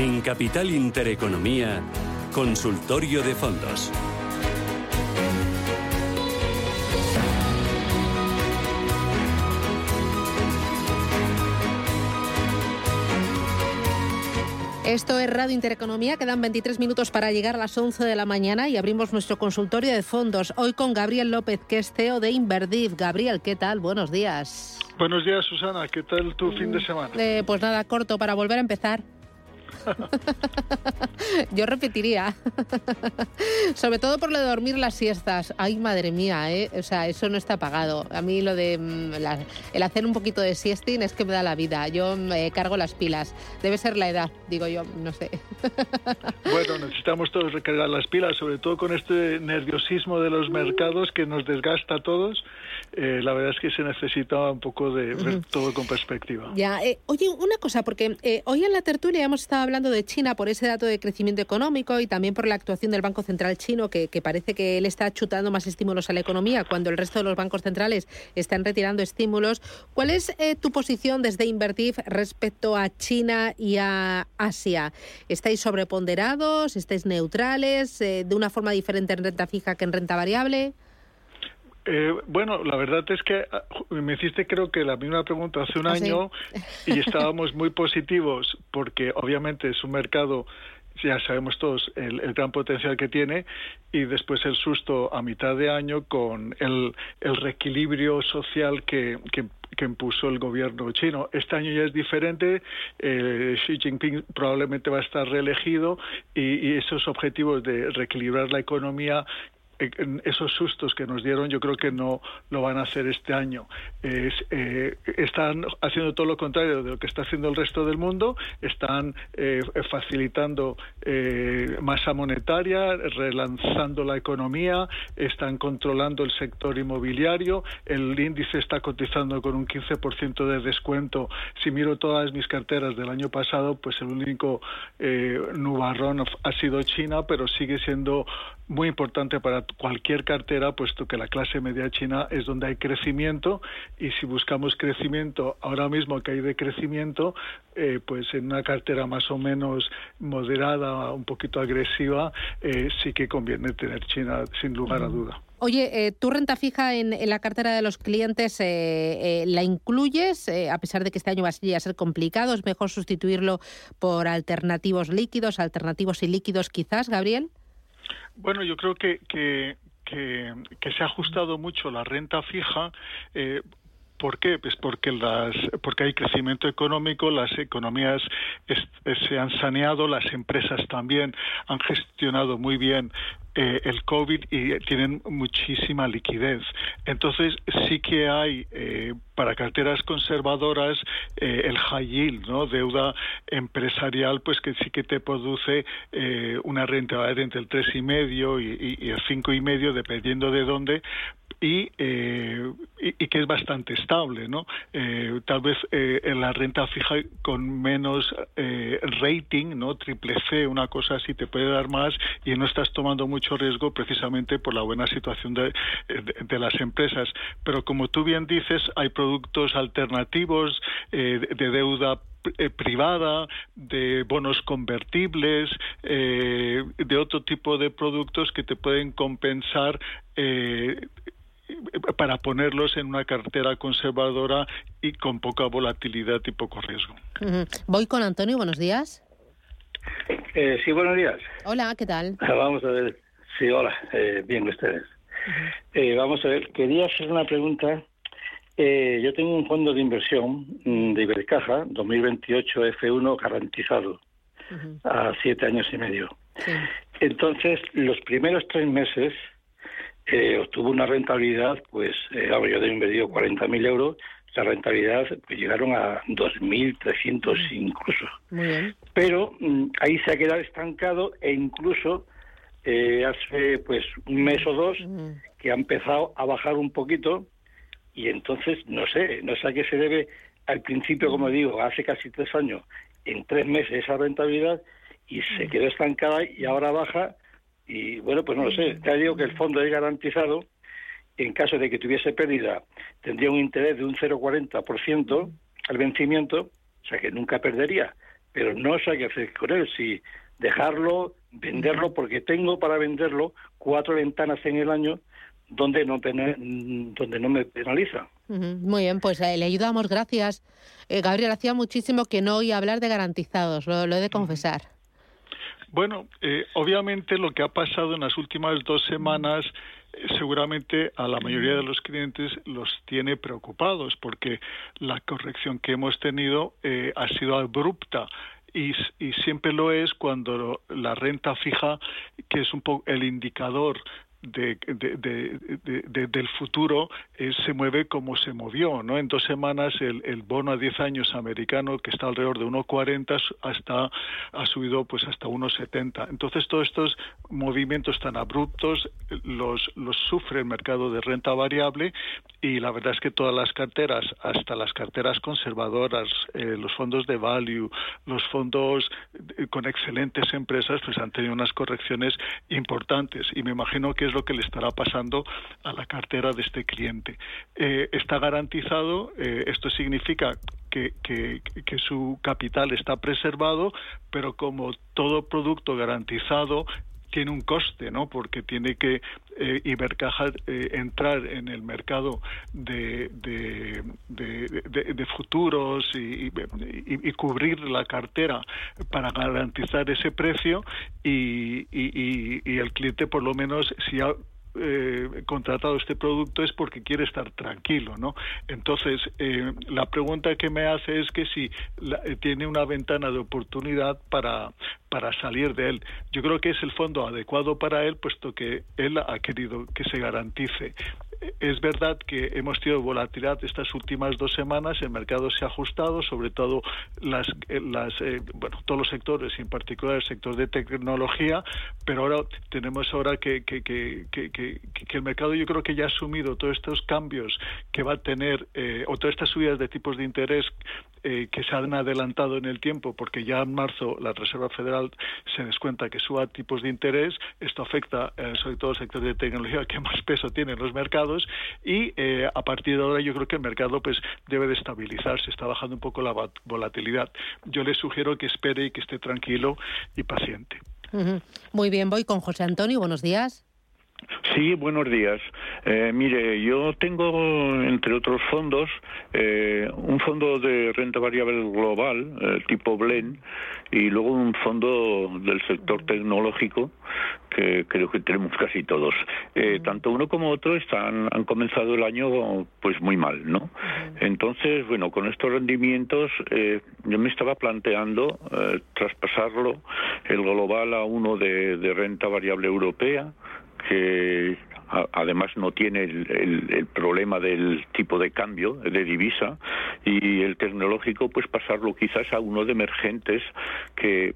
En Capital Intereconomía, Consultorio de Fondos. Esto es Radio Intereconomía. Quedan 23 minutos para llegar a las 11 de la mañana y abrimos nuestro consultorio de fondos. Hoy con Gabriel López, que es CEO de Inverdiv. Gabriel, ¿qué tal? Buenos días. Buenos días, Susana. ¿Qué tal tu fin de semana? Eh, pues nada, corto para volver a empezar. Yo repetiría. Sobre todo por lo de dormir las siestas. Ay, madre mía, ¿eh? O sea, eso no está pagado. A mí lo de mm, el hacer un poquito de siesting es que me da la vida. Yo me cargo las pilas. Debe ser la edad, digo yo, no sé. bueno, necesitamos todos recargar las pilas, sobre todo con este nerviosismo de los mercados que nos desgasta a todos. Eh, la verdad es que se necesita un poco de ver todo con perspectiva. Ya, eh, oye, una cosa, porque eh, hoy en la tertulia hemos estado hablando de China por ese dato de crecimiento económico y también por la actuación del Banco Central chino, que, parece que él está chutando más estímulos a la economía cuando el resto de los bancos centrales están retirando estímulos. ¿Cuál es tu posición desde Invertif respecto a China y a Asia? ¿Estáis sobreponderados? ¿Estáis neutrales? ¿De una forma diferente en renta fija que en renta variable? Eh, bueno, la verdad es que ah, me hiciste creo que la misma pregunta hace un ¿Ah, año y estábamos muy positivos porque obviamente es un mercado ya sabemos todos el, gran potencial que tiene y después el susto a mitad de año con el, el reequilibrio social que, que, impuso el gobierno chino. Este año ya es diferente, eh, Xi Jinping probablemente va a estar reelegido y, y esos objetivos de reequilibrar la economía esos sustos que nos dieron yo creo que no lo van a hacer este año. Eh, están haciendo todo lo contrario de lo que está haciendo el resto del mundo, están eh, facilitando eh, masa monetaria, relanzando la economía, están controlando el sector inmobiliario, el índice está cotizando con un 15% de descuento. Si miro todas mis carteras del año pasado, pues el único nubarrón ha sido China, pero sigue siendo muy importante para cualquier cartera, puesto que la clase media china es donde hay crecimiento y si buscamos crecimiento ahora mismo que hay de crecimiento, eh, pues en una cartera más o menos moderada, un poquito agresiva, eh, sí que conviene tener China sin lugar a duda. Oye, eh, ¿tu renta fija en, la cartera de los clientes la incluyes? a pesar de que este año va a ser complicado, ¿es mejor sustituirlo por alternativos líquidos, alternativos y líquidos quizás, Gabriel? Bueno, yo creo que, que, se ha ajustado mucho la renta fija. Eh, ¿Por qué? Pues porque, las, porque hay crecimiento económico, las economías se han saneado, las empresas también han gestionado muy bien eh, el COVID y tienen muchísima liquidez. Entonces sí que hay eh, para carteras conservadoras eh, el high yield, ¿no? Deuda empresarial, pues que sí que te produce una renta entre el tres y medio y, y el cinco y medio, dependiendo de dónde, eh, y, y, que es bastante estable, ¿no? Eh, tal vez eh, en la renta fija con menos rating, ¿no? Triple C, una cosa así te puede dar más y no estás tomando mucho riesgo precisamente por la buena situación de, de, las empresas. Pero como tú bien dices, hay productos alternativos de, deuda privada, de bonos convertibles, de otro tipo de productos que te pueden compensar para ponerlos en una cartera conservadora y con poca volatilidad y poco riesgo. Voy con Antonio, buenos días. Eh, sí, buenos días. Hola, ¿qué tal? Vamos a ver. Sí, hola, eh, bien ustedes. Eh, vamos a ver, quería hacer una pregunta. yo tengo un fondo de inversión mm, de Ibercaja, 2028 F1 garantizado, a siete años y medio. Entonces, los primeros tres meses eh, obtuvo una rentabilidad, pues, eh, yo he invertido 40.000 euros, la rentabilidad pues, llegaron a 2.300 incluso. Pero mm, ahí se ha quedado estancado e incluso eh, hace pues un mes o dos que ha empezado a bajar un poquito y entonces no sé, no sé a qué se debe. Al principio, como digo, hace casi tres años, en tres meses esa rentabilidad y se quedó estancada y ahora baja y bueno, pues no lo sé. Ya digo que el fondo es garantizado. En caso de que tuviese pérdida, tendría un interés de un 0,40% al vencimiento, o sea que nunca perdería. pero no sé qué hacer con él, si dejarlo, venderlo, porque tengo para venderlo cuatro ventanas en el año donde no, donde no me penaliza. Muy bien, pues eh, le ayudamos, gracias. Eh, Gabriel, hacía muchísimo que no oía hablar de garantizados, lo, he de confesar. Bueno, eh, obviamente lo que ha pasado en las últimas dos semanas seguramente a la mayoría de los clientes los tiene preocupados porque la corrección que hemos tenido ha sido abrupta. Y, y, siempre lo es cuando la renta fija, que es un poco el indicador de, de, del futuro eh, se mueve como se movió. ¿no? En dos semanas el, el bono a 10 años americano, que está alrededor de 1,40, hasta, ha subido pues hasta 1,70. Entonces todos estos movimientos tan abruptos los, los sufre el mercado de renta variable y la verdad es que todas las carteras, hasta las carteras conservadoras, eh, los fondos de value, los fondos eh, con excelentes empresas, pues han tenido unas correcciones importantes y me imagino que es lo que le estará pasando a la cartera de este cliente. Eh, está garantizado, esto significa que, que, su capital está preservado, pero como todo producto garantizado tiene un coste, ¿no? Porque tiene que eh, eh, entrar en el mercado de, de, de, futuros y, y, cubrir la cartera para garantizar ese precio y, y el cliente por lo menos si ha eh, contratado este producto es porque quiere estar tranquilo, ¿no? Entonces, eh, la pregunta que me hace es que si eh, tiene una ventana de oportunidad para, para salir de él. Yo creo que es el fondo adecuado para él, puesto que él ha querido que se garantice es verdad que hemos tenido volatilidad estas últimas dos semanas, el mercado se ha ajustado, sobre todo las, eh, eh, bueno, todos los sectores, en particular el sector de tecnología, pero ahora tenemos ahora que, que, que, que, el mercado yo creo que ya ha asumido todos estos cambios que va a tener, eh, o todas estas subidas de tipos de interés eh, que se han adelantado en el tiempo, porque ya en marzo la Reserva Federal se descuenta que suba tipos de interés, esto afecta eh, sobre todo al sector de tecnología que más peso tiene en los mercados y eh, a partir de ahora yo creo que el mercado pues debe de estabilizarse, está bajando un poco la volatilidad. Yo le sugiero que espere y que esté tranquilo y paciente. Muy bien, voy con José Antonio, buenos días. Sí, buenos días. Eh, mire, yo tengo, entre otros fondos, eh, un fondo de renta variable global, eh, tipo Blend, y luego un fondo del sector tecnológico, que creo que tenemos casi todos. tanto uno como otro están, han comenzado el año pues muy mal, ¿no? Entonces, bueno, con estos rendimientos yo me estaba planteando traspasarlo, el global a uno de renta variable europea, que además no tiene el, problema del tipo de cambio de divisa y el tecnológico pues pasarlo quizás a uno de emergentes que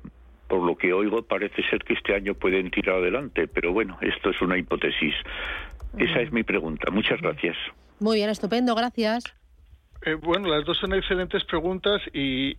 por lo que oigo parece ser que este año pueden tirar adelante pero bueno esto es una hipótesis. Esa es mi pregunta. Muchas gracias. Muy bien estupendo gracias. Eh, bueno, las dos son excelentes preguntas y,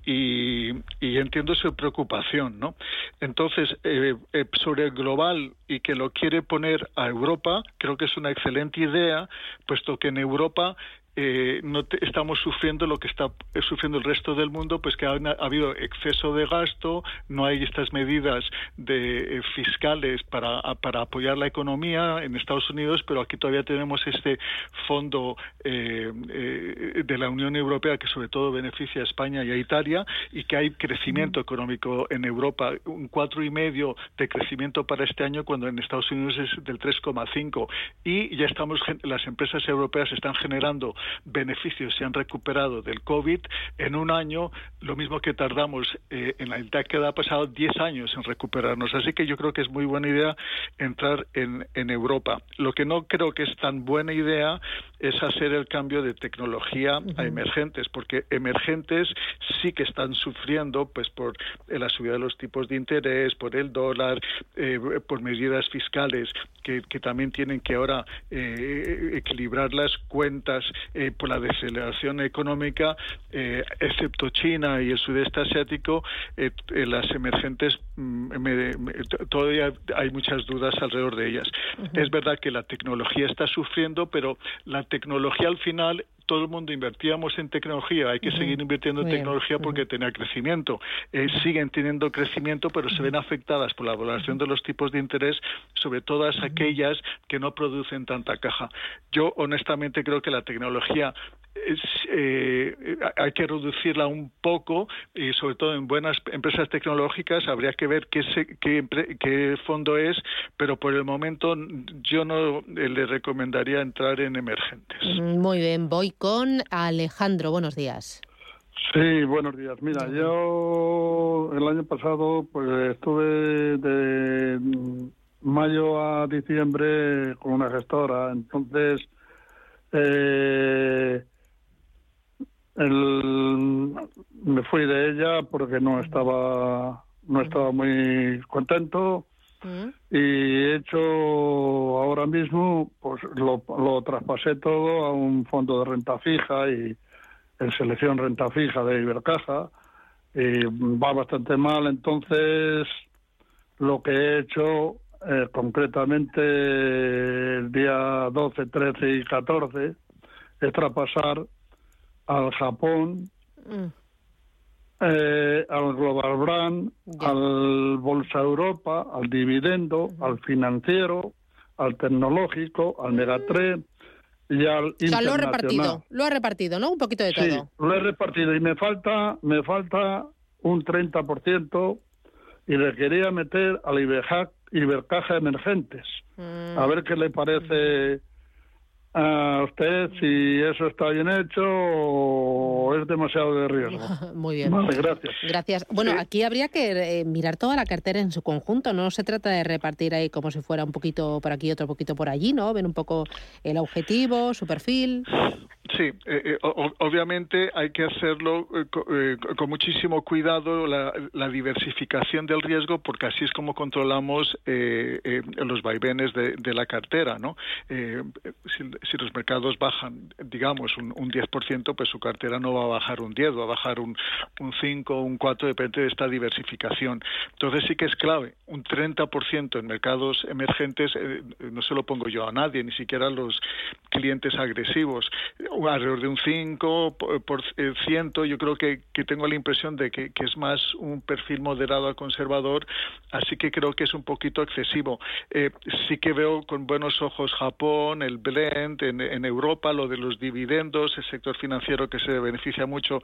entiendo su preocupación, ¿no? Entonces, eh, eh, sobre el global y que lo quiere poner a Europa, creo que es una excelente idea, puesto que en Europa eh, no estamos sufriendo lo que está eh, sufriendo el resto del mundo, pues que ha, habido exceso de gasto, no hay estas medidas de, eh, fiscales para, para apoyar la economía en Estados Unidos, pero aquí todavía tenemos este fondo de la Unión Europea que sobre todo beneficia a España y a Italia y que hay crecimiento económico en Europa, un cuatro y medio de crecimiento para este año cuando en Estados Unidos es del 3,5 y ya estamos las empresas europeas están generando beneficios se han recuperado del COVID en un año, lo mismo que tardamos eh, en la década pasado 10 años en recuperarnos. Así que yo creo que es muy buena idea entrar en, en Europa. Lo que no creo que es tan buena idea es hacer el cambio de tecnología a emergentes, porque emergentes sí que están sufriendo pues por la subida de los tipos de interés, por el dólar, eh, por medidas fiscales que, que, también tienen que ahora eh, equilibrar las cuentas eh, por la desaceleración económica, excepto China y el sudeste asiático, las emergentes mm, todavía hay muchas dudas alrededor de ellas. Es verdad que la tecnología está sufriendo, pero la tecnología al final todo el mundo invertíamos en tecnología, hay que seguir invirtiendo en tecnología porque tenía crecimiento. Eh, siguen teniendo crecimiento, pero se ven afectadas por la valoración de los tipos de interés, sobre todas aquellas que no producen tanta caja. Yo honestamente creo que la tecnología eh, hay que reducirla un poco y sobre todo en buenas empresas tecnológicas habría que ver qué, qué, fondo es, pero por el momento yo no le recomendaría entrar en emergentes. Mm, muy bien, voy con Alejandro. Buenos días. Sí, buenos días. Mira, yo el año pasado pues estuve de mayo a diciembre con una gestora, entonces eh, el, me fui de ella porque no estaba no estaba muy contento. Mm. y he hecho ahora mismo pues lo, lo traspasé todo a un fondo de renta fija y en selección renta fija de Ibercaja. Y va bastante mal. Entonces lo que he hecho eh, concretamente el día 12, 13 y 14 es traspasar al Japón, mm. eh, al Global Brand, al Bolsa Europa, al Dividendo, al Financiero, al Tecnológico, al Megatre y al o sea, lo ha repartido, lo ha repartido, ¿no? Un poquito de sí, todo. lo he repartido y me falta, me falta un 30% y le quería meter al Ibercaja Emergentes. Mm. A ver qué le parece a usted si eso está bien hecho o es demasiado de riesgo. Muy bien. gracias. Gracias. Bueno, aquí habría que eh, mirar toda la cartera en su conjunto. No se trata de repartir ahí como si fuera un poquito por aquí, otro poquito por allí, ¿no? Ver un poco el objetivo, su perfil. Sí, eh, eh, obviamente hay que hacerlo con muchísimo cuidado la, diversificación del riesgo porque así es como controlamos los vaivenes de, de, la cartera, ¿no? si los mercados bajan, digamos, un, un 10%, pues su cartera no va a bajar un 10, va a bajar un, un 5 un 4, depende de esta diversificación. Entonces sí que es clave, un 30% en mercados emergentes, eh, no se lo pongo yo a nadie, ni siquiera los clientes agresivos, alrededor de un 5 por, ciento, yo creo que, que, tengo la impresión de que, que, es más un perfil moderado al conservador, así que creo que es un poquito excesivo. Eh, sí que veo con buenos ojos Japón, el Blend, en, Europa, lo de los dividendos, el sector financiero que se beneficia mucho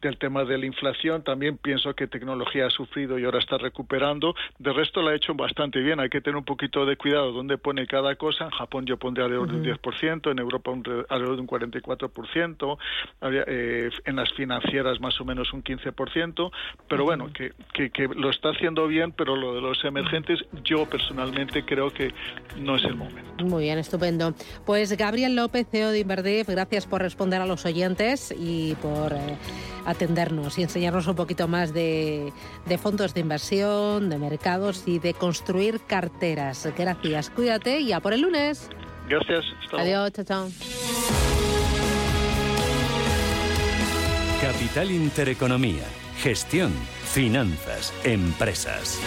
del tema de la inflación. También pienso que tecnología ha sufrido y ahora está recuperando. De resto la ha hecho bastante bien. Hay que tener un poquito de cuidado dónde pone cada cosa. En Japón yo pondría alrededor de un 10%, en Europa alrededor de un 44%, eh, en las financieras más o menos un 15%. Pero bueno, que, que, que lo está haciendo bien, pero lo de los emergentes yo personalmente creo que no es el momento. Muy bien, estupendo. Pues Gabriel López, CEO de Inverdif, gracias por responder a los oyentes y por eh, atendernos y enseñarnos un poquito más de, fondos de inversión, de mercados y de construir carteras. Gracias, cuídate y a por el lunes. Gracias. Adiós, chao, chao. Capital Intereconomía, gestión, finanzas, empresas.